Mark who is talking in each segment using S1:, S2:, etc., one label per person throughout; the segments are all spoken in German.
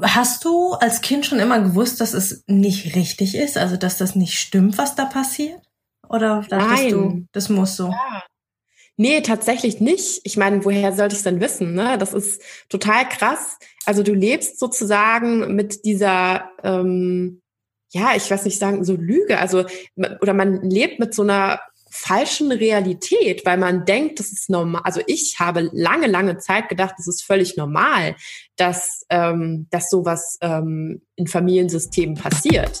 S1: Hast du als Kind schon immer gewusst, dass es nicht richtig ist, also dass das nicht stimmt, was da passiert? Oder dachtest Nein. du, das muss so? Ja.
S2: Nee, tatsächlich nicht. Ich meine, woher sollte ich es denn wissen? Ne? Das ist total krass. Also du lebst sozusagen mit dieser, ähm, ja, ich weiß nicht sagen, so Lüge. Also, oder man lebt mit so einer falschen Realität, weil man denkt, das ist normal. Also ich habe lange, lange Zeit gedacht, es ist völlig normal, dass, ähm, dass sowas ähm, in Familiensystemen passiert.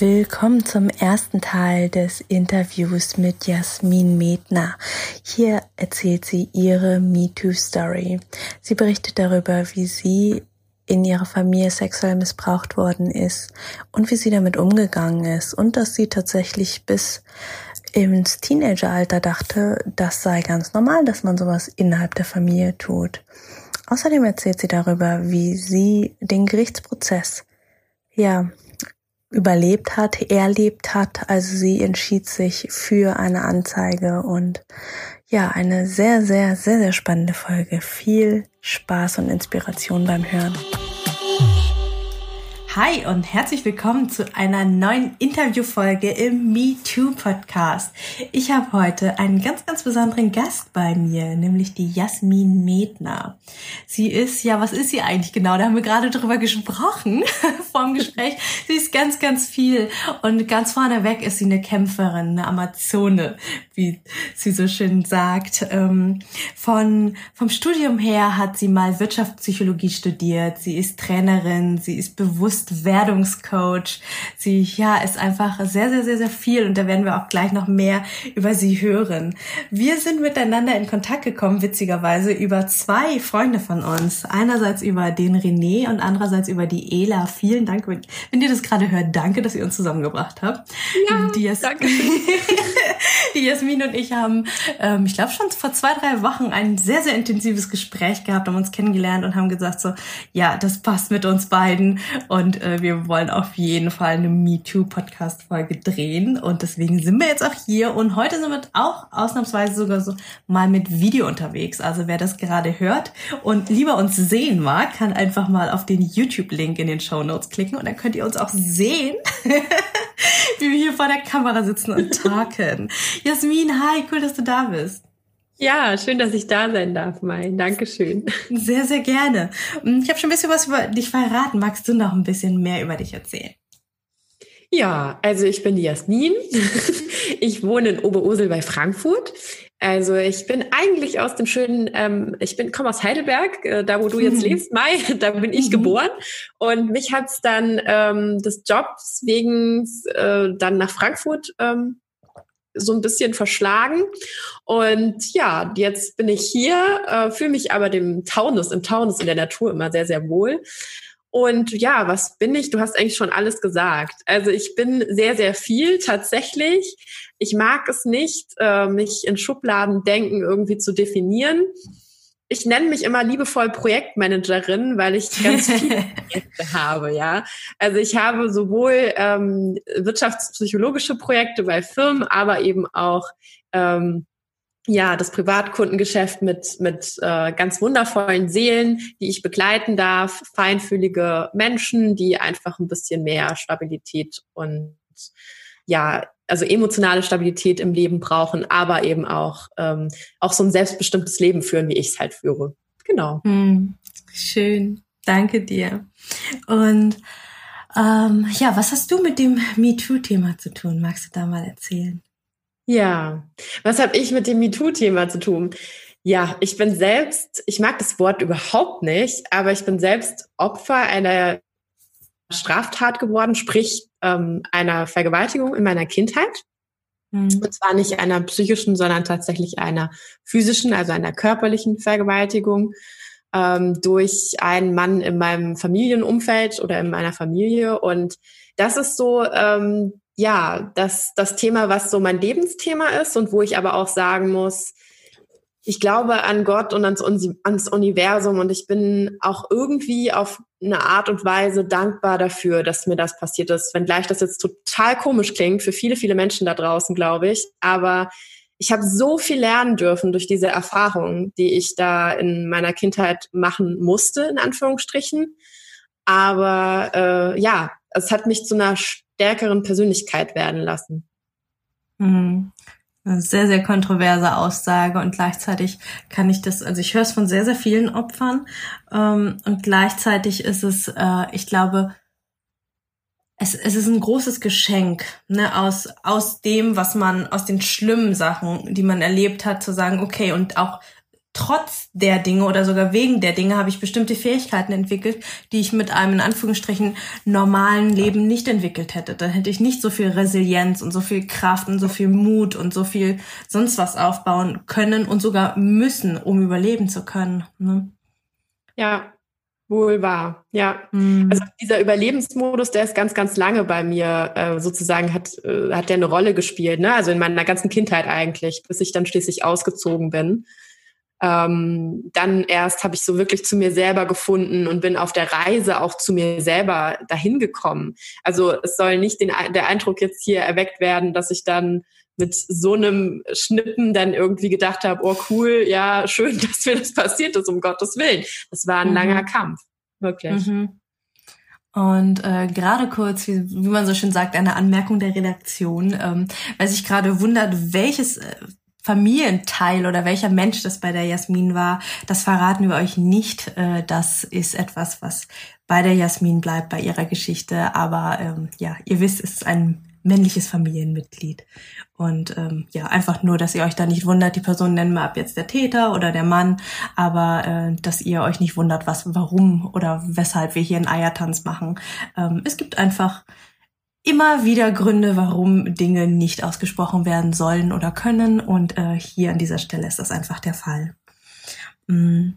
S1: Willkommen zum ersten Teil des Interviews mit Jasmin Medner. Hier erzählt sie ihre MeToo-Story. Sie berichtet darüber, wie sie in ihrer Familie sexuell missbraucht worden ist und wie sie damit umgegangen ist und dass sie tatsächlich bis ins Teenageralter dachte, das sei ganz normal, dass man sowas innerhalb der Familie tut. Außerdem erzählt sie darüber, wie sie den Gerichtsprozess ja überlebt hat, erlebt hat. Also sie entschied sich für eine Anzeige und ja, eine sehr, sehr, sehr, sehr spannende Folge. Viel Spaß und Inspiration beim Hören. Hi und herzlich willkommen zu einer neuen Interviewfolge im Me Too Podcast. Ich habe heute einen ganz, ganz besonderen Gast bei mir, nämlich die Jasmin Medner. Sie ist, ja, was ist sie eigentlich genau? Da haben wir gerade drüber gesprochen vorm Gespräch. Sie ist ganz, ganz viel und ganz vorneweg ist sie eine Kämpferin, eine Amazone, wie sie so schön sagt. Ähm, von, vom Studium her hat sie mal Wirtschaftspsychologie studiert. Sie ist Trainerin, sie ist bewusst Bewusstwerdungscoach. Sie, ja, ist einfach sehr, sehr, sehr, sehr viel und da werden wir auch gleich noch mehr über sie hören. Wir sind miteinander in Kontakt gekommen, witzigerweise, über zwei Freunde von uns. Einerseits über den René und andererseits über die Ela. Vielen Dank, wenn, wenn ihr das gerade hört. Danke, dass ihr uns zusammengebracht habt.
S2: Ja, die Jas danke.
S1: die Jasmin und ich haben, ähm, ich glaube schon vor zwei, drei Wochen ein sehr, sehr intensives Gespräch gehabt, haben uns kennengelernt und haben gesagt so, ja, das passt mit uns beiden und und äh, wir wollen auf jeden Fall eine MeToo-Podcast-Folge drehen. Und deswegen sind wir jetzt auch hier. Und heute sind wir auch ausnahmsweise sogar so mal mit Video unterwegs. Also wer das gerade hört und lieber uns sehen mag, kann einfach mal auf den YouTube-Link in den Show Notes klicken. Und dann könnt ihr uns auch sehen, wie wir hier vor der Kamera sitzen und talken. Jasmin, hi, cool, dass du da bist.
S2: Ja, schön, dass ich da sein darf, Mai. Dankeschön.
S1: Sehr, sehr gerne. Ich habe schon ein bisschen was über dich verraten. Magst du noch ein bisschen mehr über dich erzählen?
S2: Ja, also ich bin die Jasmin. Ich wohne in Oberursel bei Frankfurt. Also ich bin eigentlich aus dem schönen, ähm, ich bin komme aus Heidelberg, äh, da wo du jetzt mhm. lebst, Mai, da bin ich mhm. geboren. Und mich hat's dann ähm, des Jobs wegen äh, dann nach Frankfurt ähm, so ein bisschen verschlagen. Und ja, jetzt bin ich hier, äh, fühle mich aber dem Taunus, im Taunus in der Natur immer sehr, sehr wohl. Und ja, was bin ich? Du hast eigentlich schon alles gesagt. Also ich bin sehr, sehr viel tatsächlich. Ich mag es nicht, äh, mich in Schubladen denken irgendwie zu definieren ich nenne mich immer liebevoll Projektmanagerin, weil ich ganz viele Projekte habe, ja. Also ich habe sowohl ähm, wirtschaftspsychologische Projekte bei Firmen, aber eben auch ähm, ja das Privatkundengeschäft mit mit äh, ganz wundervollen Seelen, die ich begleiten darf, feinfühlige Menschen, die einfach ein bisschen mehr Stabilität und ja also emotionale Stabilität im Leben brauchen, aber eben auch, ähm, auch so ein selbstbestimmtes Leben führen, wie ich es halt führe. Genau.
S1: Hm, schön. Danke dir. Und ähm, ja, was hast du mit dem MeToo-Thema zu tun? Magst du da mal erzählen?
S2: Ja, was habe ich mit dem MeToo-Thema zu tun? Ja, ich bin selbst, ich mag das Wort überhaupt nicht, aber ich bin selbst Opfer einer Straftat geworden, sprich ähm, einer Vergewaltigung in meiner Kindheit. Mhm. Und zwar nicht einer psychischen, sondern tatsächlich einer physischen, also einer körperlichen Vergewaltigung ähm, durch einen Mann in meinem Familienumfeld oder in meiner Familie. Und das ist so, ähm, ja, das, das Thema, was so mein Lebensthema ist und wo ich aber auch sagen muss, ich glaube an Gott und ans, ans Universum und ich bin auch irgendwie auf eine Art und Weise dankbar dafür, dass mir das passiert ist. Wenngleich das jetzt total komisch klingt für viele, viele Menschen da draußen, glaube ich. Aber ich habe so viel lernen dürfen durch diese Erfahrungen, die ich da in meiner Kindheit machen musste, in Anführungsstrichen. Aber äh, ja, es hat mich zu einer stärkeren Persönlichkeit werden lassen.
S1: Mhm. Sehr, sehr kontroverse Aussage und gleichzeitig kann ich das, also ich höre es von sehr, sehr vielen Opfern ähm, und gleichzeitig ist es, äh, ich glaube, es, es ist ein großes Geschenk, ne, aus, aus dem, was man, aus den schlimmen Sachen, die man erlebt hat, zu sagen, okay, und auch trotz der Dinge oder sogar wegen der Dinge habe ich bestimmte Fähigkeiten entwickelt, die ich mit einem in Anführungsstrichen normalen Leben nicht entwickelt hätte. Dann hätte ich nicht so viel Resilienz und so viel Kraft und so viel Mut und so viel sonst was aufbauen können und sogar müssen, um überleben zu können. Ne?
S2: Ja, wohl wahr. Ja, mhm. also dieser Überlebensmodus, der ist ganz, ganz lange bei mir äh, sozusagen hat äh, hat der eine Rolle gespielt. Ne? Also in meiner ganzen Kindheit eigentlich, bis ich dann schließlich ausgezogen bin ähm, dann erst habe ich so wirklich zu mir selber gefunden und bin auf der Reise auch zu mir selber dahin gekommen. Also es soll nicht den, der Eindruck jetzt hier erweckt werden, dass ich dann mit so einem Schnippen dann irgendwie gedacht habe, oh cool, ja, schön, dass mir das passiert ist, um Gottes Willen. Das war ein mhm. langer Kampf, wirklich. Mhm.
S1: Und äh, gerade kurz, wie, wie man so schön sagt, eine Anmerkung der Redaktion, ähm, weil sich gerade wundert, welches äh, Familienteil oder welcher Mensch das bei der Jasmin war, das verraten wir euch nicht. Äh, das ist etwas, was bei der Jasmin bleibt, bei ihrer Geschichte. Aber ähm, ja, ihr wisst, es ist ein männliches Familienmitglied. Und ähm, ja, einfach nur, dass ihr euch da nicht wundert, die Person nennen wir ab jetzt der Täter oder der Mann, aber äh, dass ihr euch nicht wundert, was, warum oder weshalb wir hier einen Eiertanz machen. Ähm, es gibt einfach immer wieder Gründe, warum Dinge nicht ausgesprochen werden sollen oder können. Und äh, hier an dieser Stelle ist das einfach der Fall. Mm.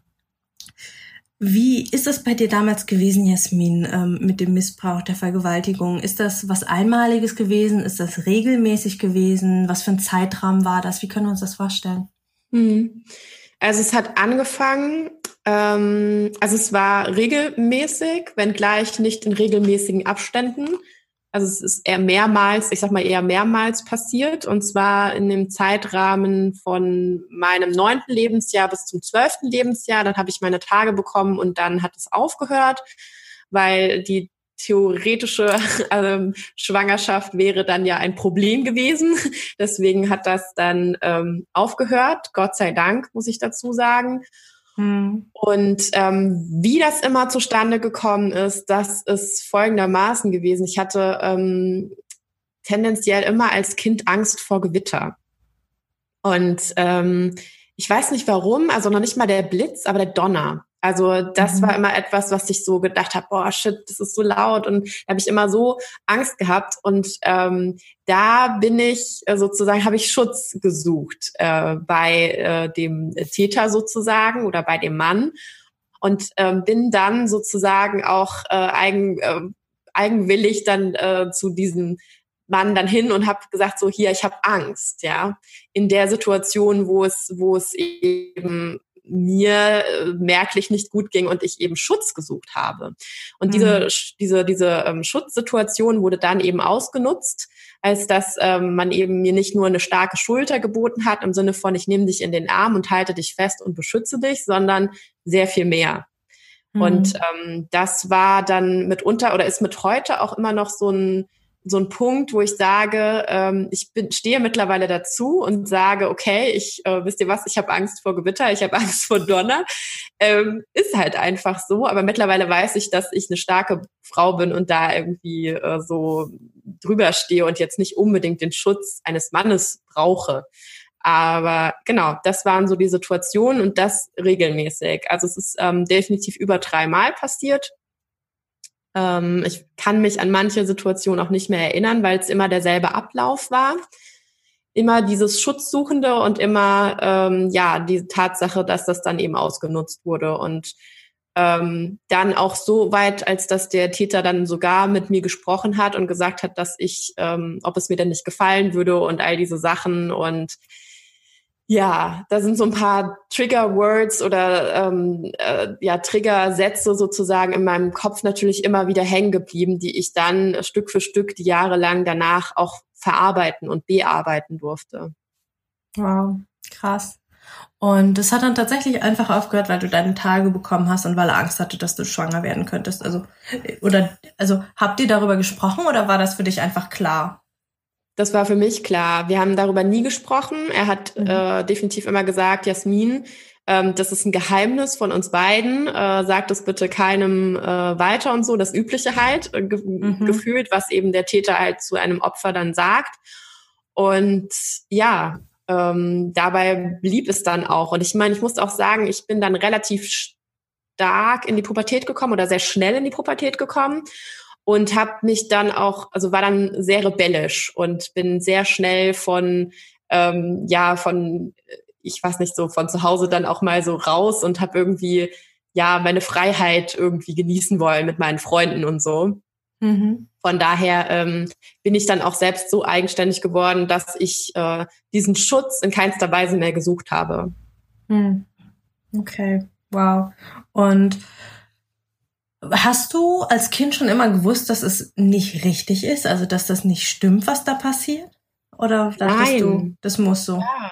S1: Wie ist das bei dir damals gewesen, Jasmin, ähm, mit dem Missbrauch der Vergewaltigung? Ist das was Einmaliges gewesen? Ist das regelmäßig gewesen? Was für ein Zeitrahmen war das? Wie können wir uns das vorstellen?
S2: Hm. Also es hat angefangen, ähm, also es war regelmäßig, wenngleich nicht in regelmäßigen Abständen. Also es ist eher mehrmals, ich sag mal eher mehrmals passiert und zwar in dem Zeitrahmen von meinem neunten Lebensjahr bis zum zwölften Lebensjahr. Dann habe ich meine Tage bekommen und dann hat es aufgehört, weil die theoretische ähm, Schwangerschaft wäre dann ja ein Problem gewesen. Deswegen hat das dann ähm, aufgehört. Gott sei Dank, muss ich dazu sagen. Hm. Und ähm, wie das immer zustande gekommen ist, das ist folgendermaßen gewesen. Ich hatte ähm, tendenziell immer als Kind Angst vor Gewitter. Und ähm, ich weiß nicht warum, also noch nicht mal der Blitz, aber der Donner. Also das mhm. war immer etwas, was ich so gedacht habe, boah, shit, das ist so laut. Und da habe ich immer so Angst gehabt. Und ähm, da bin ich äh, sozusagen, habe ich Schutz gesucht äh, bei äh, dem Täter sozusagen oder bei dem Mann. Und ähm, bin dann sozusagen auch äh, eigen, äh, eigenwillig dann äh, zu diesem Mann dann hin und habe gesagt so hier ich habe Angst ja in der Situation wo es wo es eben mir äh, merklich nicht gut ging und ich eben Schutz gesucht habe. Und mhm. diese, diese, diese ähm, Schutzsituation wurde dann eben ausgenutzt, als dass ähm, man eben mir nicht nur eine starke Schulter geboten hat, im Sinne von, ich nehme dich in den Arm und halte dich fest und beschütze dich, sondern sehr viel mehr. Mhm. Und ähm, das war dann mitunter oder ist mit heute auch immer noch so ein so ein Punkt, wo ich sage, ähm, ich bin, stehe mittlerweile dazu und sage, okay, ich äh, wisst ihr was, ich habe Angst vor Gewitter, ich habe Angst vor Donner. Ähm, ist halt einfach so. Aber mittlerweile weiß ich, dass ich eine starke Frau bin und da irgendwie äh, so drüber stehe und jetzt nicht unbedingt den Schutz eines Mannes brauche. Aber genau, das waren so die Situationen und das regelmäßig. Also es ist ähm, definitiv über dreimal passiert ähm, ich kann mich an manche Situationen auch nicht mehr erinnern, weil es immer derselbe Ablauf war. Immer dieses Schutzsuchende und immer ähm, ja die Tatsache, dass das dann eben ausgenutzt wurde. Und ähm, dann auch so weit, als dass der Täter dann sogar mit mir gesprochen hat und gesagt hat, dass ich, ähm, ob es mir denn nicht gefallen würde und all diese Sachen und ja, da sind so ein paar Trigger-Words oder ähm, äh, ja Trigger-Sätze sozusagen in meinem Kopf natürlich immer wieder hängen geblieben, die ich dann Stück für Stück die Jahre lang danach auch verarbeiten und bearbeiten durfte.
S1: Wow, krass. Und es hat dann tatsächlich einfach aufgehört, weil du deine Tage bekommen hast und weil er Angst hatte, dass du schwanger werden könntest. Also, oder, also, habt ihr darüber gesprochen oder war das für dich einfach klar?
S2: Das war für mich klar. Wir haben darüber nie gesprochen. Er hat mhm. äh, definitiv immer gesagt, Jasmin, ähm, das ist ein Geheimnis von uns beiden. Äh, sagt es bitte keinem äh, weiter und so. Das Übliche halt, äh, ge mhm. gefühlt, was eben der Täter halt zu einem Opfer dann sagt. Und ja, ähm, dabei blieb es dann auch. Und ich meine, ich muss auch sagen, ich bin dann relativ stark in die Pubertät gekommen oder sehr schnell in die Pubertät gekommen und habe mich dann auch, also war dann sehr rebellisch und bin sehr schnell von, ähm, ja, von, ich weiß nicht, so von zu Hause dann auch mal so raus und habe irgendwie, ja, meine Freiheit irgendwie genießen wollen mit meinen Freunden und so. Mhm. Von daher ähm, bin ich dann auch selbst so eigenständig geworden, dass ich äh, diesen Schutz in keinster Weise mehr gesucht habe.
S1: Hm. Okay, wow. Und hast du als Kind schon immer gewusst, dass es nicht richtig ist, also dass das nicht stimmt, was da passiert? Oder dachtest Nein. du, das muss so? Ja.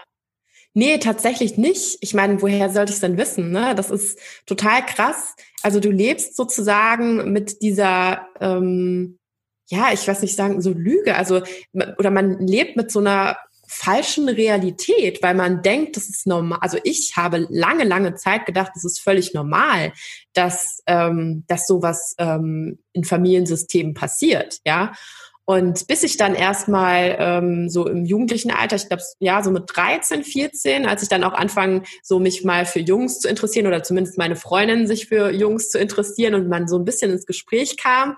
S2: Nee, tatsächlich nicht. Ich meine, woher sollte ich es denn wissen? Ne? Das ist total krass. Also du lebst sozusagen mit dieser ähm, ja, ich weiß nicht sagen, so Lüge, also oder man lebt mit so einer falschen Realität, weil man denkt, das ist normal. Also ich habe lange, lange Zeit gedacht, das ist völlig normal, dass, ähm, dass sowas ähm, in Familiensystemen passiert, ja. Und bis ich dann erstmal ähm, so im jugendlichen Alter, ich glaube, ja, so mit 13, 14, als ich dann auch anfangen, so mich mal für Jungs zu interessieren oder zumindest meine Freundin sich für Jungs zu interessieren und man so ein bisschen ins Gespräch kam,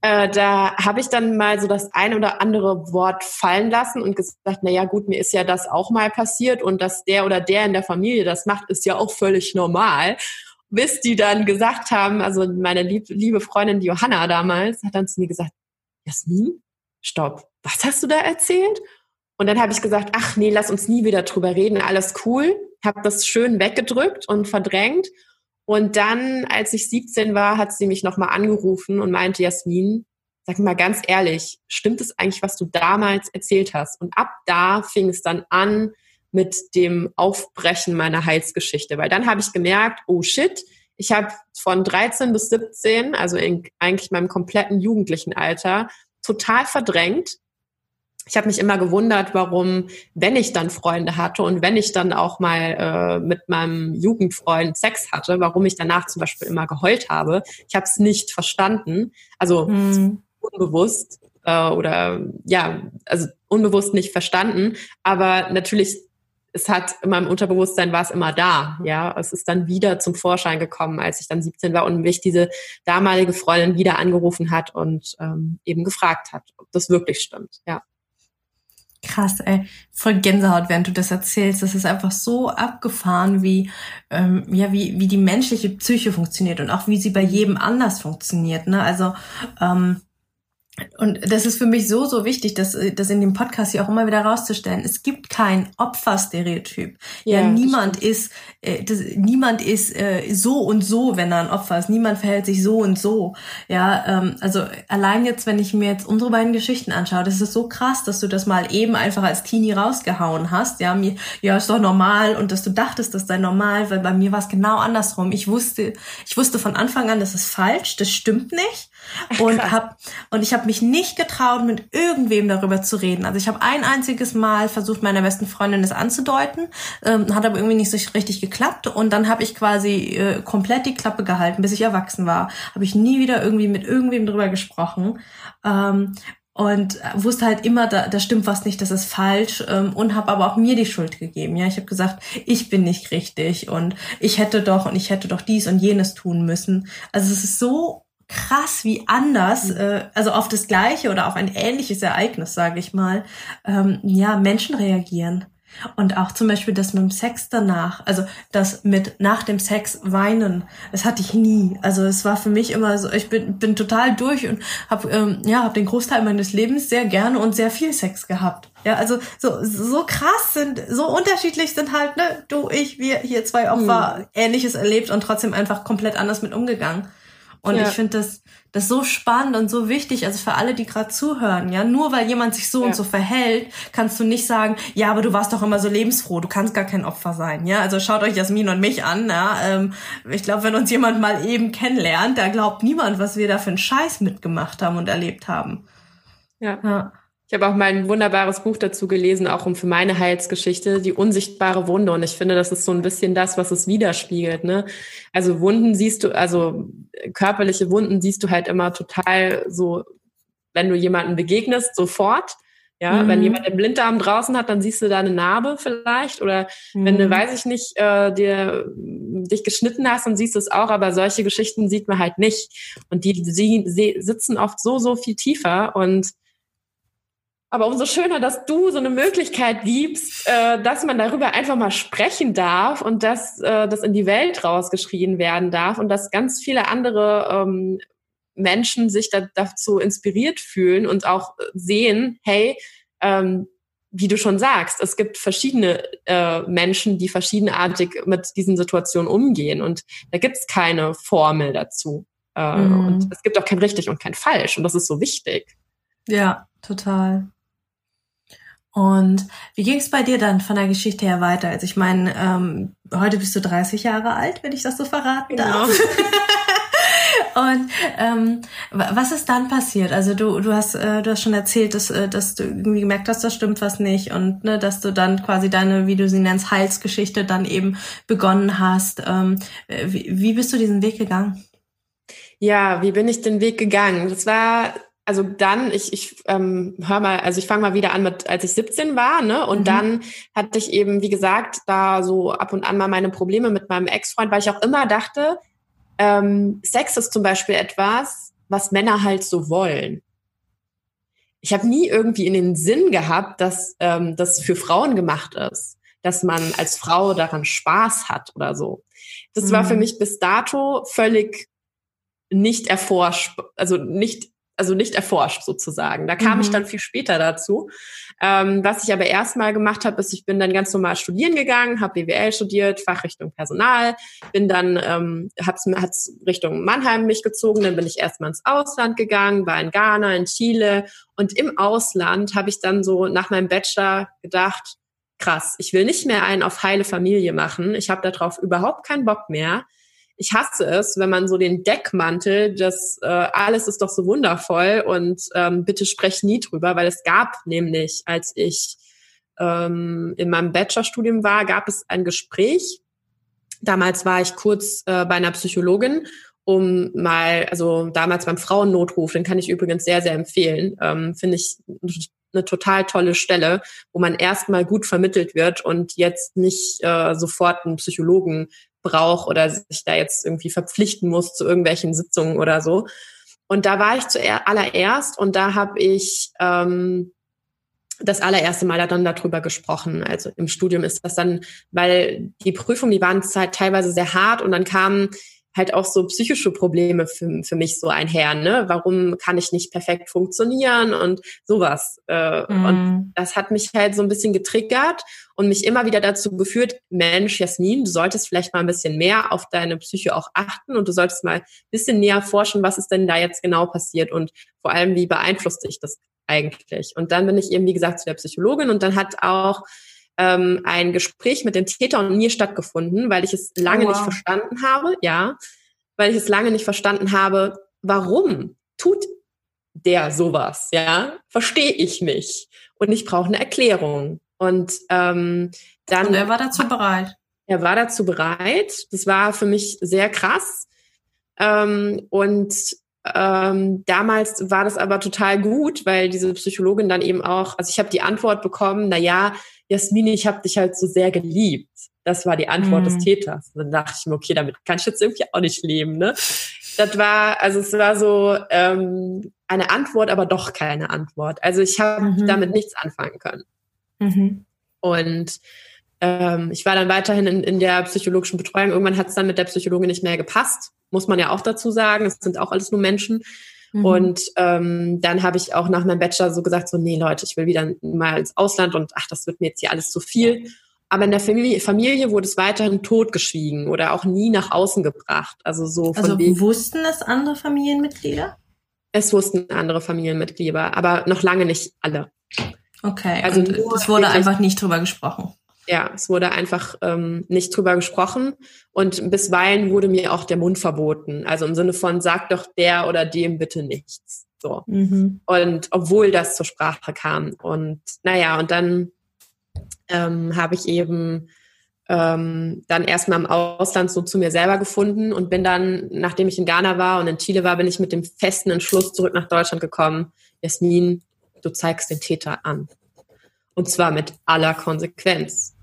S2: äh, da habe ich dann mal so das ein oder andere Wort fallen lassen und gesagt, na ja, gut, mir ist ja das auch mal passiert und dass der oder der in der Familie das macht, ist ja auch völlig normal. Bis die dann gesagt haben, also meine lieb, liebe Freundin die Johanna damals hat dann zu mir gesagt, Jasmin, stopp, was hast du da erzählt? Und dann habe ich gesagt, ach nee, lass uns nie wieder drüber reden, alles cool. Habe das schön weggedrückt und verdrängt und dann, als ich 17 war, hat sie mich nochmal angerufen und meinte, Jasmin, sag mal ganz ehrlich, stimmt es eigentlich, was du damals erzählt hast? Und ab da fing es dann an mit dem Aufbrechen meiner Heilsgeschichte, weil dann habe ich gemerkt, oh shit, ich habe von 13 bis 17, also in eigentlich meinem kompletten jugendlichen Alter, total verdrängt, ich habe mich immer gewundert, warum, wenn ich dann Freunde hatte und wenn ich dann auch mal äh, mit meinem Jugendfreund Sex hatte, warum ich danach zum Beispiel immer geheult habe. Ich habe es nicht verstanden, also hm. unbewusst äh, oder ja, also unbewusst nicht verstanden. Aber natürlich, es hat in meinem Unterbewusstsein war es immer da. Ja, es ist dann wieder zum Vorschein gekommen, als ich dann 17 war und mich diese damalige Freundin wieder angerufen hat und ähm, eben gefragt hat, ob das wirklich stimmt. Ja.
S1: Krass, ey. Voll Gänsehaut, während du das erzählst. Das ist einfach so abgefahren, wie, ähm, ja, wie, wie die menschliche Psyche funktioniert und auch wie sie bei jedem anders funktioniert. Ne? Also ähm, und das ist für mich so, so wichtig, dass äh, das in dem Podcast hier auch immer wieder rauszustellen. Es gibt kein Opferstereotyp. Ja, ja niemand ist, äh, das, niemand ist äh, so und so, wenn er ein Opfer ist. Niemand verhält sich so und so. Ja, ähm, also allein jetzt, wenn ich mir jetzt unsere beiden Geschichten anschaue, das ist so krass, dass du das mal eben einfach als Teenie rausgehauen hast. Ja, mir, ja, ist doch normal und dass du dachtest, das sei normal, weil bei mir war es genau andersrum. Ich wusste, ich wusste von Anfang an, das ist falsch, das stimmt nicht und hab und ich habe mich nicht getraut, mit irgendwem darüber zu reden. Also ich habe ein einziges Mal versucht, meiner besten Freundin das anzudeuten, ähm, hat aber irgendwie nicht so richtig geklappt. Und dann habe ich quasi äh, komplett die Klappe gehalten, bis ich erwachsen war. Habe ich nie wieder irgendwie mit irgendwem darüber gesprochen. Ähm, und wusste halt immer, da, da stimmt was nicht, das ist falsch ähm, und habe aber auch mir die Schuld gegeben. Ja, ich habe gesagt, ich bin nicht richtig und ich hätte doch und ich hätte doch dies und jenes tun müssen. Also es ist so krass, wie anders, mhm. äh, also auf das gleiche oder auf ein ähnliches Ereignis, sage ich mal, ähm, ja, Menschen reagieren. Und auch zum Beispiel das mit dem Sex danach, also das mit nach dem Sex weinen, das hatte ich nie. Also es war für mich immer so, ich bin, bin total durch und habe ähm, ja hab den Großteil meines Lebens sehr gerne und sehr viel Sex gehabt. Ja, also so so krass sind, so unterschiedlich sind halt ne du, ich, wir hier zwei Opfer mhm. Ähnliches erlebt und trotzdem einfach komplett anders mit umgegangen. Und ja. ich finde das das so spannend und so wichtig, also für alle, die gerade zuhören, ja, nur weil jemand sich so ja. und so verhält, kannst du nicht sagen, ja, aber du warst doch immer so lebensfroh, du kannst gar kein Opfer sein, ja, also schaut euch Jasmin und mich an, ja, ähm, ich glaube, wenn uns jemand mal eben kennenlernt, da glaubt niemand, was wir da für einen Scheiß mitgemacht haben und erlebt haben.
S2: Ja. ja. Ich habe auch mal ein wunderbares Buch dazu gelesen, auch um für meine Heilsgeschichte, die unsichtbare Wunde. Und ich finde, das ist so ein bisschen das, was es widerspiegelt. Ne? Also Wunden siehst du, also körperliche Wunden siehst du halt immer total so, wenn du jemanden begegnest, sofort. Ja, mhm. wenn jemand den Blinddarm draußen hat, dann siehst du da eine Narbe vielleicht. Oder mhm. wenn du, mhm. weiß ich nicht, äh, dir dich geschnitten hast, dann siehst du es auch, aber solche Geschichten sieht man halt nicht. Und die, die sitzen oft so, so viel tiefer und aber umso schöner, dass du so eine Möglichkeit gibst, äh, dass man darüber einfach mal sprechen darf und dass äh, das in die Welt rausgeschrien werden darf und dass ganz viele andere ähm, Menschen sich da, dazu inspiriert fühlen und auch sehen, hey, ähm, wie du schon sagst, es gibt verschiedene äh, Menschen, die verschiedenartig mit diesen Situationen umgehen und da gibt es keine Formel dazu. Äh, mhm. Und es gibt auch kein richtig und kein falsch und das ist so wichtig.
S1: Ja, total. Und wie ging es bei dir dann von der Geschichte her weiter? Also ich meine, ähm, heute bist du 30 Jahre alt, wenn ich das so verraten genau. darf. Und ähm, was ist dann passiert? Also du, du hast, äh, du hast schon erzählt, dass, äh, dass du irgendwie gemerkt hast, da stimmt was nicht und ne, dass du dann quasi deine, wie du sie nennst, Heilsgeschichte dann eben begonnen hast. Ähm, wie, wie bist du diesen Weg gegangen?
S2: Ja, wie bin ich den Weg gegangen? Das war also dann, ich, ich ähm, hör mal, also ich fange mal wieder an mit, als ich 17 war, ne? Und mhm. dann hatte ich eben, wie gesagt, da so ab und an mal meine Probleme mit meinem Ex-Freund, weil ich auch immer dachte, ähm, Sex ist zum Beispiel etwas, was Männer halt so wollen. Ich habe nie irgendwie in den Sinn gehabt, dass ähm, das für Frauen gemacht ist, dass man als Frau daran Spaß hat oder so. Das mhm. war für mhm. mich bis dato völlig nicht erforscht, also nicht also nicht erforscht sozusagen. Da kam mhm. ich dann viel später dazu. Ähm, was ich aber erstmal gemacht habe, ist, ich bin dann ganz normal studieren gegangen, habe BWL studiert, Fachrichtung Personal, bin dann, ähm, hat's, hat's Richtung Mannheim mich gezogen, dann bin ich erstmal ins Ausland gegangen, war in Ghana, in Chile und im Ausland habe ich dann so nach meinem Bachelor gedacht, krass, ich will nicht mehr einen auf heile Familie machen, ich habe darauf überhaupt keinen Bock mehr ich hasse es, wenn man so den Deckmantel, das äh, alles ist doch so wundervoll und ähm, bitte sprech nie drüber, weil es gab nämlich, als ich ähm, in meinem Bachelorstudium war, gab es ein Gespräch. Damals war ich kurz äh, bei einer Psychologin, um mal, also damals beim Frauennotruf, den kann ich übrigens sehr, sehr empfehlen, ähm, finde ich eine total tolle Stelle, wo man erstmal gut vermittelt wird und jetzt nicht äh, sofort einen Psychologen braucht oder sich da jetzt irgendwie verpflichten muss zu irgendwelchen Sitzungen oder so. Und da war ich zuallererst und da habe ich ähm, das allererste Mal dann darüber gesprochen. Also im Studium ist das dann, weil die Prüfungen, die waren teilweise sehr hart und dann kamen halt auch so psychische Probleme für, für mich so einher, ne? Warum kann ich nicht perfekt funktionieren und sowas. Äh, mm. Und das hat mich halt so ein bisschen getriggert und mich immer wieder dazu geführt, Mensch, Jasmin, du solltest vielleicht mal ein bisschen mehr auf deine Psyche auch achten und du solltest mal ein bisschen näher forschen, was ist denn da jetzt genau passiert und vor allem, wie beeinflusst dich das eigentlich? Und dann bin ich eben, wie gesagt, zu der Psychologin und dann hat auch ähm, ein Gespräch mit dem Täter und mir stattgefunden, weil ich es lange oh, wow. nicht verstanden habe, ja, weil ich es lange nicht verstanden habe, warum tut der sowas, ja, verstehe ich nicht und ich brauche eine Erklärung. Und ähm, dann. Und
S1: er war dazu bereit.
S2: Er war dazu bereit. Das war für mich sehr krass. Ähm, und ähm, damals war das aber total gut, weil diese Psychologin dann eben auch, also ich habe die Antwort bekommen, na ja, Jasmine, ich habe dich halt so sehr geliebt. Das war die Antwort mhm. des Täters. Und dann dachte ich mir, okay, damit kann ich jetzt irgendwie auch nicht leben. Ne? Das war, also es war so ähm, eine Antwort, aber doch keine Antwort. Also ich habe mhm. damit nichts anfangen können. Mhm. Und ähm, ich war dann weiterhin in, in der psychologischen Betreuung. Irgendwann hat es dann mit der Psychologin nicht mehr gepasst, muss man ja auch dazu sagen. Es sind auch alles nur Menschen. Mhm. Und ähm, dann habe ich auch nach meinem Bachelor so gesagt, so, nee Leute, ich will wieder mal ins Ausland und ach, das wird mir jetzt hier alles zu viel. Aber in der Familie, Familie wurde es weiterhin totgeschwiegen oder auch nie nach außen gebracht. Also so
S1: von Also wussten es andere Familienmitglieder?
S2: Es wussten andere Familienmitglieder, aber noch lange nicht alle.
S1: Okay, also es wurde einfach nicht drüber gesprochen.
S2: Ja, es wurde einfach ähm, nicht drüber gesprochen und bisweilen wurde mir auch der Mund verboten. Also im Sinne von, sag doch der oder dem bitte nichts. So. Mhm. Und obwohl das zur Sprache kam. Und naja, und dann ähm, habe ich eben ähm, dann erstmal im Ausland so zu mir selber gefunden und bin dann, nachdem ich in Ghana war und in Chile war, bin ich mit dem festen Entschluss zurück nach Deutschland gekommen. Jasmin, du zeigst den Täter an. Und zwar mit aller Konsequenz.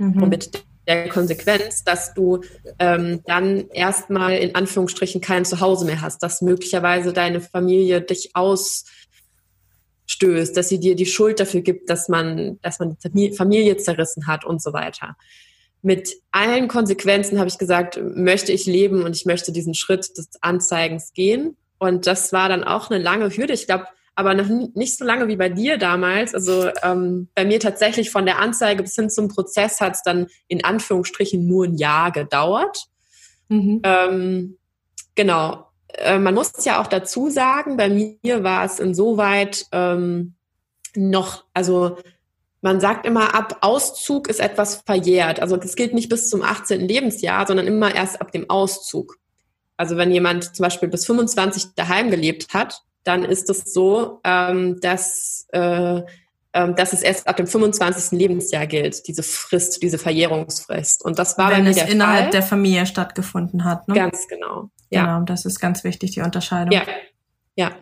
S2: Mhm. Und mit der Konsequenz, dass du ähm, dann erstmal in Anführungsstrichen kein Zuhause mehr hast, dass möglicherweise deine Familie dich ausstößt, dass sie dir die Schuld dafür gibt, dass man, dass man die Familie zerrissen hat und so weiter. Mit allen Konsequenzen habe ich gesagt, möchte ich leben und ich möchte diesen Schritt des Anzeigens gehen. Und das war dann auch eine lange Hürde. Ich glaube, aber noch nicht so lange wie bei dir damals. Also ähm, bei mir tatsächlich von der Anzeige bis hin zum Prozess hat es dann in Anführungsstrichen nur ein Jahr gedauert. Mhm. Ähm, genau. Äh, man muss ja auch dazu sagen, bei mir war es insoweit ähm, noch, also man sagt immer, ab Auszug ist etwas verjährt. Also es gilt nicht bis zum 18. Lebensjahr, sondern immer erst ab dem Auszug. Also wenn jemand zum Beispiel bis 25 daheim gelebt hat, dann ist es so, ähm, dass, äh, ähm, dass es erst ab dem 25. Lebensjahr gilt, diese Frist, diese Verjährungsfrist. Und das war
S1: Wenn es der innerhalb Fall. der Familie stattgefunden hat.
S2: Ne? Ganz genau.
S1: Ja. Genau, das ist ganz wichtig, die Unterscheidung.
S2: Ja, ja.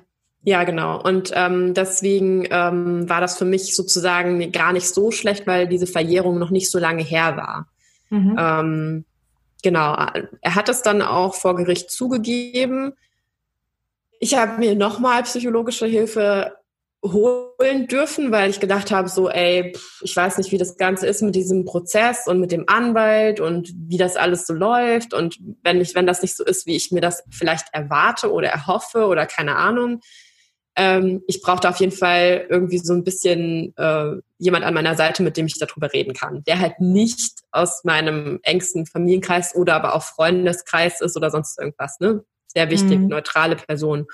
S2: Ja, genau. Und ähm, deswegen ähm, war das für mich sozusagen gar nicht so schlecht, weil diese Verjährung noch nicht so lange her war. Mhm. Ähm, genau. Er hat es dann auch vor Gericht zugegeben. Ich habe mir nochmal psychologische Hilfe holen dürfen, weil ich gedacht habe, so, ey, ich weiß nicht, wie das Ganze ist mit diesem Prozess und mit dem Anwalt und wie das alles so läuft. Und wenn ich, wenn das nicht so ist, wie ich mir das vielleicht erwarte oder erhoffe oder keine Ahnung, ähm, ich brauchte auf jeden Fall irgendwie so ein bisschen äh, jemand an meiner Seite, mit dem ich darüber reden kann, der halt nicht aus meinem engsten Familienkreis oder aber auch Freundeskreis ist oder sonst irgendwas, ne? Sehr wichtig, mhm. neutrale Person.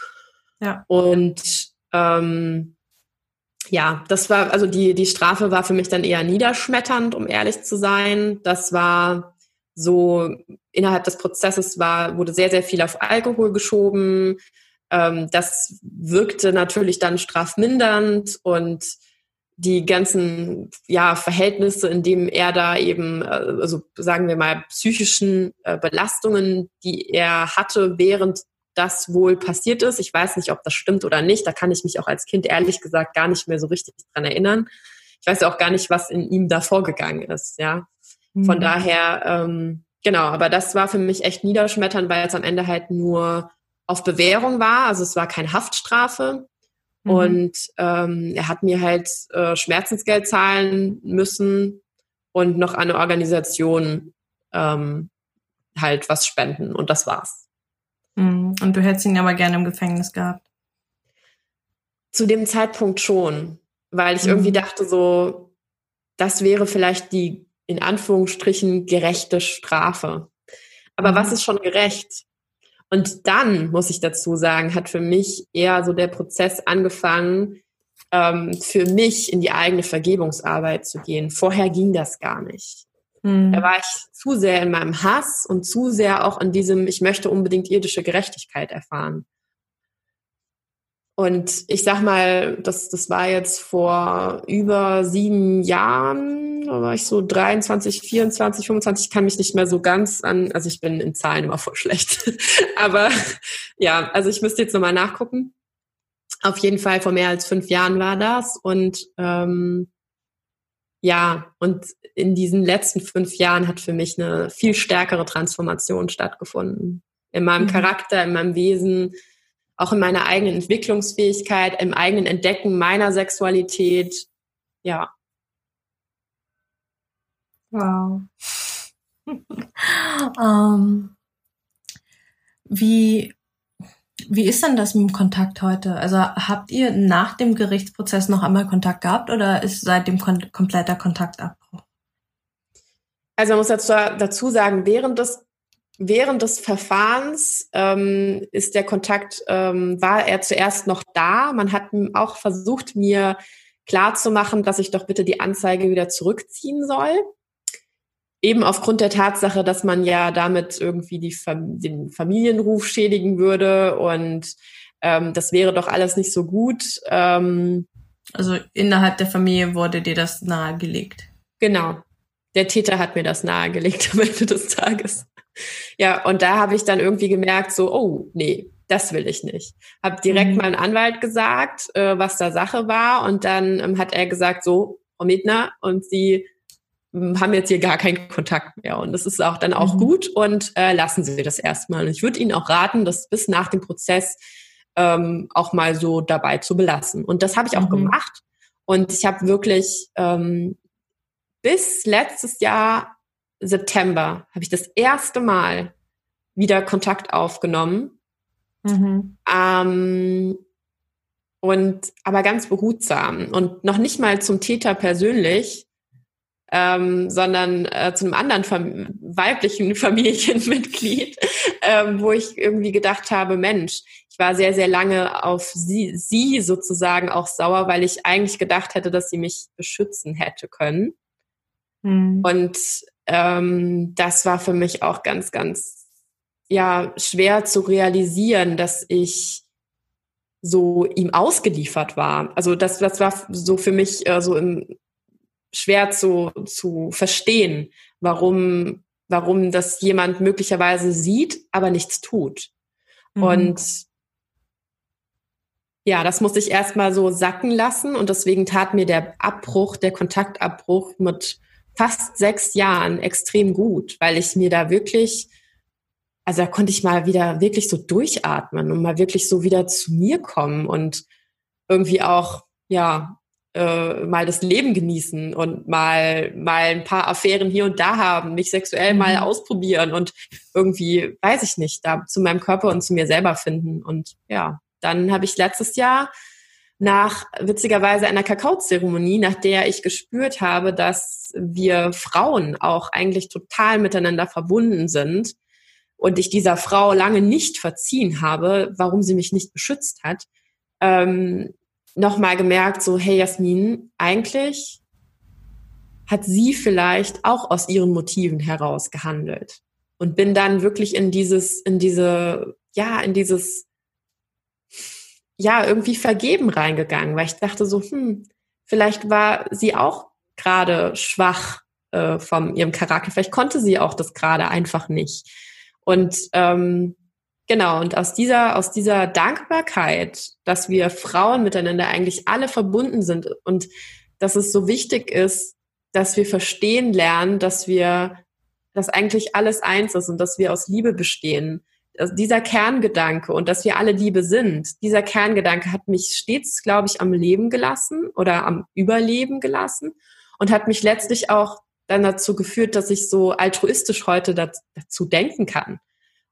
S2: Ja. Und ähm, ja, das war, also die, die Strafe war für mich dann eher niederschmetternd, um ehrlich zu sein. Das war so, innerhalb des Prozesses war, wurde sehr, sehr viel auf Alkohol geschoben. Ähm, das wirkte natürlich dann strafmindernd und die ganzen ja, Verhältnisse, in dem er da eben, äh, also sagen wir mal, psychischen äh, Belastungen, die er hatte, während das wohl passiert ist. Ich weiß nicht, ob das stimmt oder nicht. Da kann ich mich auch als Kind ehrlich gesagt gar nicht mehr so richtig dran erinnern. Ich weiß auch gar nicht, was in ihm da vorgegangen ist, ja. Von mhm. daher, ähm, genau, aber das war für mich echt niederschmetternd, weil es am Ende halt nur auf Bewährung war. Also es war keine Haftstrafe. Mhm. Und ähm, er hat mir halt äh, Schmerzensgeld zahlen müssen und noch eine Organisation ähm, halt was spenden. Und das war's.
S1: Mhm. Und du hättest ihn aber gerne im Gefängnis gehabt.
S2: Zu dem Zeitpunkt schon, weil ich mhm. irgendwie dachte so, das wäre vielleicht die in Anführungsstrichen gerechte Strafe. Aber mhm. was ist schon gerecht? Und dann, muss ich dazu sagen, hat für mich eher so der Prozess angefangen, ähm, für mich in die eigene Vergebungsarbeit zu gehen. Vorher ging das gar nicht. Mhm. Da war ich zu sehr in meinem Hass und zu sehr auch in diesem, ich möchte unbedingt irdische Gerechtigkeit erfahren. Und ich sag mal, das, das war jetzt vor über sieben Jahren, da war ich so 23, 24, 25, ich kann mich nicht mehr so ganz an, also ich bin in Zahlen immer voll schlecht. Aber ja, also ich müsste jetzt nochmal nachgucken. Auf jeden Fall vor mehr als fünf Jahren war das. Und ähm, ja, und in diesen letzten fünf Jahren hat für mich eine viel stärkere Transformation stattgefunden. In meinem mhm. Charakter, in meinem Wesen, auch in meiner eigenen Entwicklungsfähigkeit, im eigenen Entdecken meiner Sexualität. Ja.
S1: Wow. ähm, wie, wie ist denn das mit dem Kontakt heute? Also habt ihr nach dem Gerichtsprozess noch einmal Kontakt gehabt oder ist seitdem kom kompletter Kontaktabbruch?
S2: Also man muss dazu, dazu sagen, während des, während des Verfahrens ähm, ist der Kontakt, ähm, war er zuerst noch da. Man hat auch versucht, mir klarzumachen, dass ich doch bitte die Anzeige wieder zurückziehen soll. Eben aufgrund der Tatsache, dass man ja damit irgendwie die, den Familienruf schädigen würde und ähm, das wäre doch alles nicht so gut. Ähm,
S1: also innerhalb der Familie wurde dir das nahegelegt.
S2: Genau. Der Täter hat mir das nahegelegt am Ende des Tages. Ja, und da habe ich dann irgendwie gemerkt, so, oh, nee, das will ich nicht. Hab direkt mhm. meinem Anwalt gesagt, äh, was da Sache war. Und dann ähm, hat er gesagt, so, Frau Medner, und Sie haben jetzt hier gar keinen Kontakt mehr. Und das ist auch dann auch mhm. gut und äh, lassen Sie das erstmal. Und ich würde Ihnen auch raten, das bis nach dem Prozess ähm, auch mal so dabei zu belassen. Und das habe ich auch mhm. gemacht. Und ich habe wirklich ähm, bis letztes Jahr September habe ich das erste Mal wieder Kontakt aufgenommen. Mhm. Ähm, und aber ganz behutsam und noch nicht mal zum Täter persönlich, ähm, sondern äh, zu einem anderen Fam weiblichen Familienmitglied, ähm, wo ich irgendwie gedacht habe, Mensch, ich war sehr, sehr lange auf sie, sie sozusagen auch sauer, weil ich eigentlich gedacht hätte, dass sie mich beschützen hätte können. Mhm. Und ähm, das war für mich auch ganz, ganz ja schwer zu realisieren, dass ich so ihm ausgeliefert war. Also das, das war so für mich äh, so im, schwer zu, zu verstehen, warum, warum das jemand möglicherweise sieht, aber nichts tut. Mhm. Und ja, das musste ich erstmal so sacken lassen und deswegen tat mir der Abbruch, der Kontaktabbruch mit fast sechs Jahren extrem gut, weil ich mir da wirklich, also da konnte ich mal wieder wirklich so durchatmen und mal wirklich so wieder zu mir kommen und irgendwie auch, ja, äh, mal das Leben genießen und mal mal ein paar Affären hier und da haben, mich sexuell mhm. mal ausprobieren und irgendwie, weiß ich nicht, da zu meinem Körper und zu mir selber finden. Und ja, dann habe ich letztes Jahr nach witzigerweise einer Kakaozeremonie, nach der ich gespürt habe, dass wir Frauen auch eigentlich total miteinander verbunden sind und ich dieser Frau lange nicht verziehen habe, warum sie mich nicht beschützt hat, ähm, nochmal gemerkt, so, hey Jasmin, eigentlich hat sie vielleicht auch aus ihren Motiven heraus gehandelt. Und bin dann wirklich in dieses, in diese, ja, in dieses, ja, irgendwie vergeben reingegangen, weil ich dachte so, hm, vielleicht war sie auch gerade schwach äh, von ihrem Charakter. Vielleicht konnte sie auch das gerade einfach nicht. Und ähm, Genau, und aus dieser, aus dieser Dankbarkeit, dass wir Frauen miteinander eigentlich alle verbunden sind und dass es so wichtig ist, dass wir verstehen lernen, dass wir, dass eigentlich alles eins ist und dass wir aus Liebe bestehen. Also dieser Kerngedanke und dass wir alle Liebe sind, dieser Kerngedanke hat mich stets, glaube ich, am Leben gelassen oder am Überleben gelassen und hat mich letztlich auch dann dazu geführt, dass ich so altruistisch heute dazu denken kann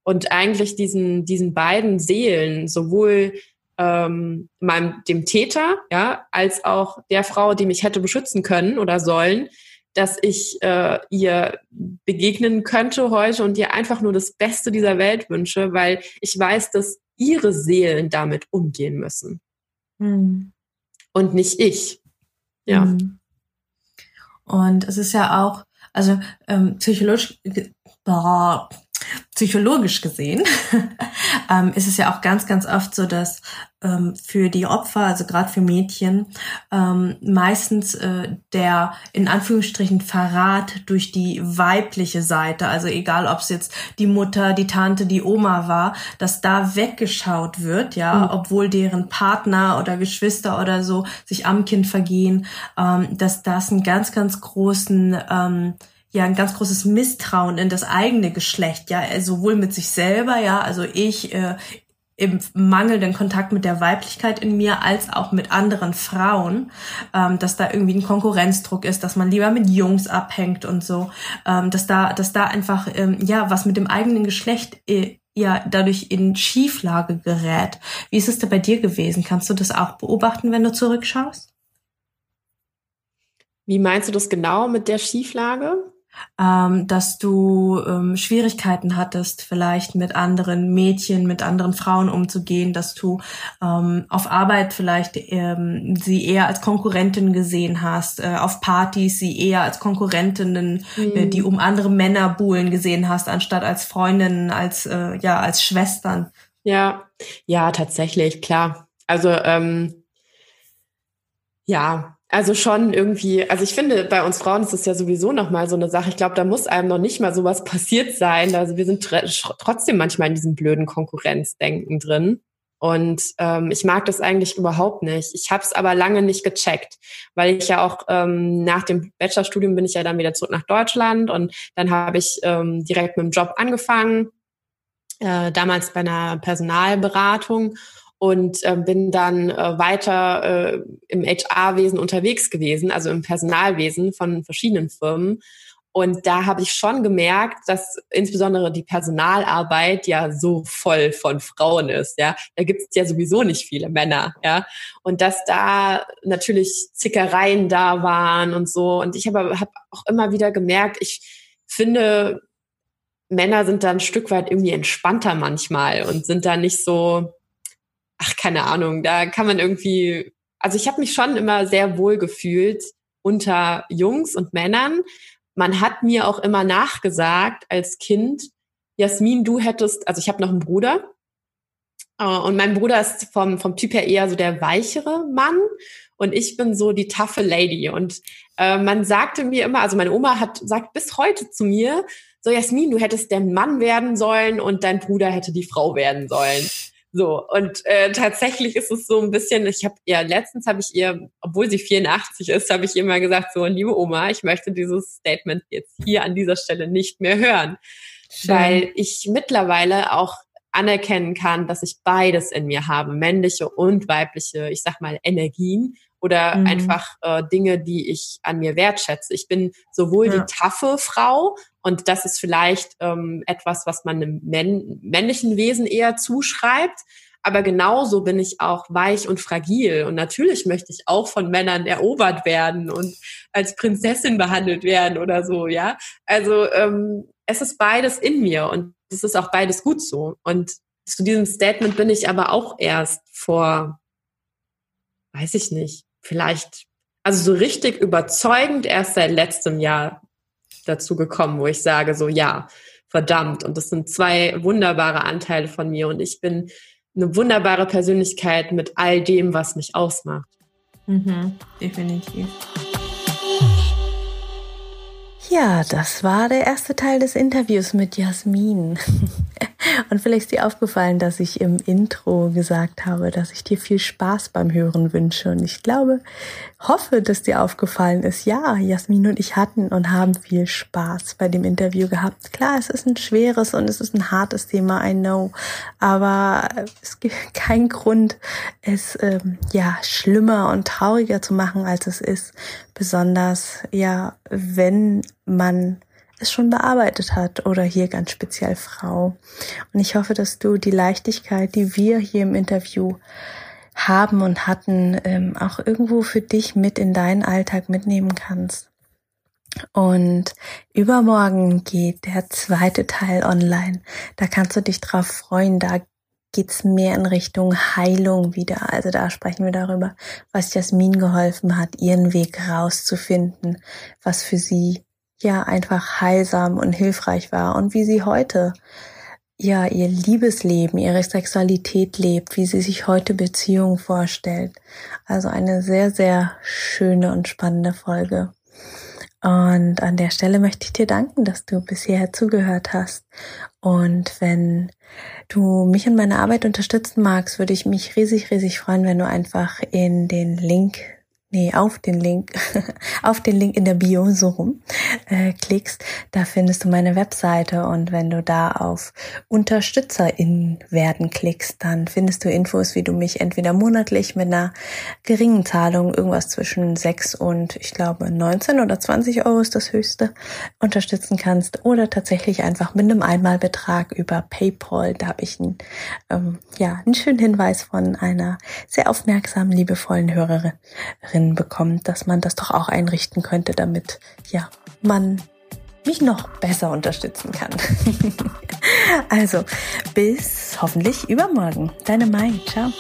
S2: und eigentlich diesen, diesen beiden Seelen, sowohl ähm, meinem, dem Täter, ja, als auch der Frau, die mich hätte beschützen können oder sollen, dass ich äh, ihr begegnen könnte heute und ihr einfach nur das Beste dieser Welt wünsche, weil ich weiß, dass ihre Seelen damit umgehen müssen. Mhm. Und nicht ich. Ja. Mhm.
S1: Und es ist ja auch, also ähm, psychologisch, boah, psychologisch gesehen ähm, ist es ja auch ganz, ganz oft so, dass ähm, für die Opfer, also gerade für Mädchen, ähm, meistens äh, der in Anführungsstrichen Verrat durch die weibliche Seite, also egal ob es jetzt die Mutter, die Tante, die Oma war, dass da weggeschaut wird, ja, mhm. obwohl deren Partner oder Geschwister oder so sich am Kind vergehen, ähm, dass das einen ganz, ganz großen ähm, ja ein ganz großes Misstrauen in das eigene Geschlecht, ja, äh, sowohl mit sich selber, ja, also ich, äh, im mangelnden Kontakt mit der Weiblichkeit in mir als auch mit anderen Frauen, ähm, dass da irgendwie ein Konkurrenzdruck ist, dass man lieber mit Jungs abhängt und so, ähm, dass da, dass da einfach ähm, ja was mit dem eigenen Geschlecht äh, ja dadurch in Schieflage gerät. Wie ist es da bei dir gewesen? Kannst du das auch beobachten, wenn du zurückschaust?
S2: Wie meinst du das genau mit der Schieflage?
S1: Ähm, dass du ähm, Schwierigkeiten hattest, vielleicht mit anderen Mädchen, mit anderen Frauen umzugehen, dass du ähm, auf Arbeit vielleicht ähm, sie eher als Konkurrentin gesehen hast, äh, auf Partys sie eher als Konkurrentinnen, mhm. äh, die mhm. um andere Männer buhlen gesehen hast, anstatt als Freundinnen, als äh, ja als Schwestern.
S2: Ja, ja, tatsächlich, klar. Also ähm, ja, also schon irgendwie, also ich finde, bei uns Frauen ist es ja sowieso nochmal so eine Sache. Ich glaube, da muss einem noch nicht mal sowas passiert sein. Also wir sind trotzdem manchmal in diesem blöden Konkurrenzdenken drin. Und ähm, ich mag das eigentlich überhaupt nicht. Ich habe es aber lange nicht gecheckt, weil ich ja auch ähm, nach dem Bachelorstudium bin ich ja dann wieder zurück nach Deutschland und dann habe ich ähm, direkt mit dem Job angefangen, äh, damals bei einer Personalberatung und äh, bin dann äh, weiter äh, im HR-Wesen unterwegs gewesen, also im Personalwesen von verschiedenen Firmen. Und da habe ich schon gemerkt, dass insbesondere die Personalarbeit ja so voll von Frauen ist. Ja, da gibt es ja sowieso nicht viele Männer. Ja, und dass da natürlich Zickereien da waren und so. Und ich habe hab auch immer wieder gemerkt, ich finde, Männer sind da ein Stück weit irgendwie entspannter manchmal und sind da nicht so ach, keine Ahnung, da kann man irgendwie, also ich habe mich schon immer sehr wohl gefühlt unter Jungs und Männern. Man hat mir auch immer nachgesagt als Kind, Jasmin, du hättest, also ich habe noch einen Bruder äh, und mein Bruder ist vom, vom Typ her eher so der weichere Mann und ich bin so die taffe Lady. Und äh, man sagte mir immer, also meine Oma hat sagt bis heute zu mir, so Jasmin, du hättest der Mann werden sollen und dein Bruder hätte die Frau werden sollen. So, und äh, tatsächlich ist es so ein bisschen, ich habe ja letztens habe ich ihr, obwohl sie 84 ist, habe ich ihr mal gesagt, so, liebe Oma, ich möchte dieses Statement jetzt hier an dieser Stelle nicht mehr hören. Schön. Weil ich mittlerweile auch anerkennen kann, dass ich beides in mir habe, männliche und weibliche, ich sag mal, Energien oder mhm. einfach äh, Dinge, die ich an mir wertschätze. Ich bin sowohl ja. die taffe Frau und das ist vielleicht ähm, etwas, was man einem männ männlichen Wesen eher zuschreibt. Aber genauso bin ich auch weich und fragil. Und natürlich möchte ich auch von Männern erobert werden und als Prinzessin behandelt werden oder so, ja. Also ähm, es ist beides in mir und es ist auch beides gut so. Und zu diesem Statement bin ich aber auch erst vor, weiß ich nicht, vielleicht, also so richtig überzeugend erst seit letztem Jahr dazu gekommen, wo ich sage, so ja, verdammt. Und das sind zwei wunderbare Anteile von mir und ich bin eine wunderbare Persönlichkeit mit all dem, was mich ausmacht.
S1: Mhm, definitiv. Ja, das war der erste Teil des Interviews mit Jasmin. Und vielleicht ist dir aufgefallen, dass ich im Intro gesagt habe, dass ich dir viel Spaß beim Hören wünsche. Und ich glaube, hoffe, dass dir aufgefallen ist, ja, Jasmin und ich hatten und haben viel Spaß bei dem Interview gehabt. Klar, es ist ein schweres und es ist ein hartes Thema, I know. Aber es gibt keinen Grund, es ähm, ja schlimmer und trauriger zu machen, als es ist. Besonders ja, wenn man es schon bearbeitet hat oder hier ganz speziell Frau. Und ich hoffe, dass du die Leichtigkeit, die wir hier im Interview haben und hatten, ähm, auch irgendwo für dich mit in deinen Alltag mitnehmen kannst. Und übermorgen geht der zweite Teil online. Da kannst du dich drauf freuen. Da geht's mehr in Richtung Heilung wieder. Also da sprechen wir darüber, was Jasmin geholfen hat, ihren Weg rauszufinden, was für sie ja einfach heilsam und hilfreich war und wie sie heute ja ihr Liebesleben, ihre Sexualität lebt, wie sie sich heute Beziehungen vorstellt. Also eine sehr, sehr schöne und spannende Folge. Und an der Stelle möchte ich dir danken, dass du bisher zugehört hast. Und wenn du mich und meine Arbeit unterstützen magst, würde ich mich riesig, riesig freuen, wenn du einfach in den Link
S3: nee, auf den Link, auf den Link in der Bio so rum äh, klickst, da findest du meine Webseite und wenn du da auf UnterstützerInnen werden klickst, dann findest du Infos, wie du mich entweder monatlich mit einer geringen Zahlung, irgendwas zwischen 6 und ich glaube 19 oder 20 Euro ist das höchste, unterstützen kannst. Oder tatsächlich einfach mit einem Einmalbetrag über PayPal. Da habe ich einen, ähm, ja, einen schönen Hinweis von einer sehr aufmerksamen, liebevollen Hörerin bekommt, dass man das doch auch einrichten könnte, damit ja man mich noch besser unterstützen kann. also bis hoffentlich übermorgen. Deine Mai. Ciao.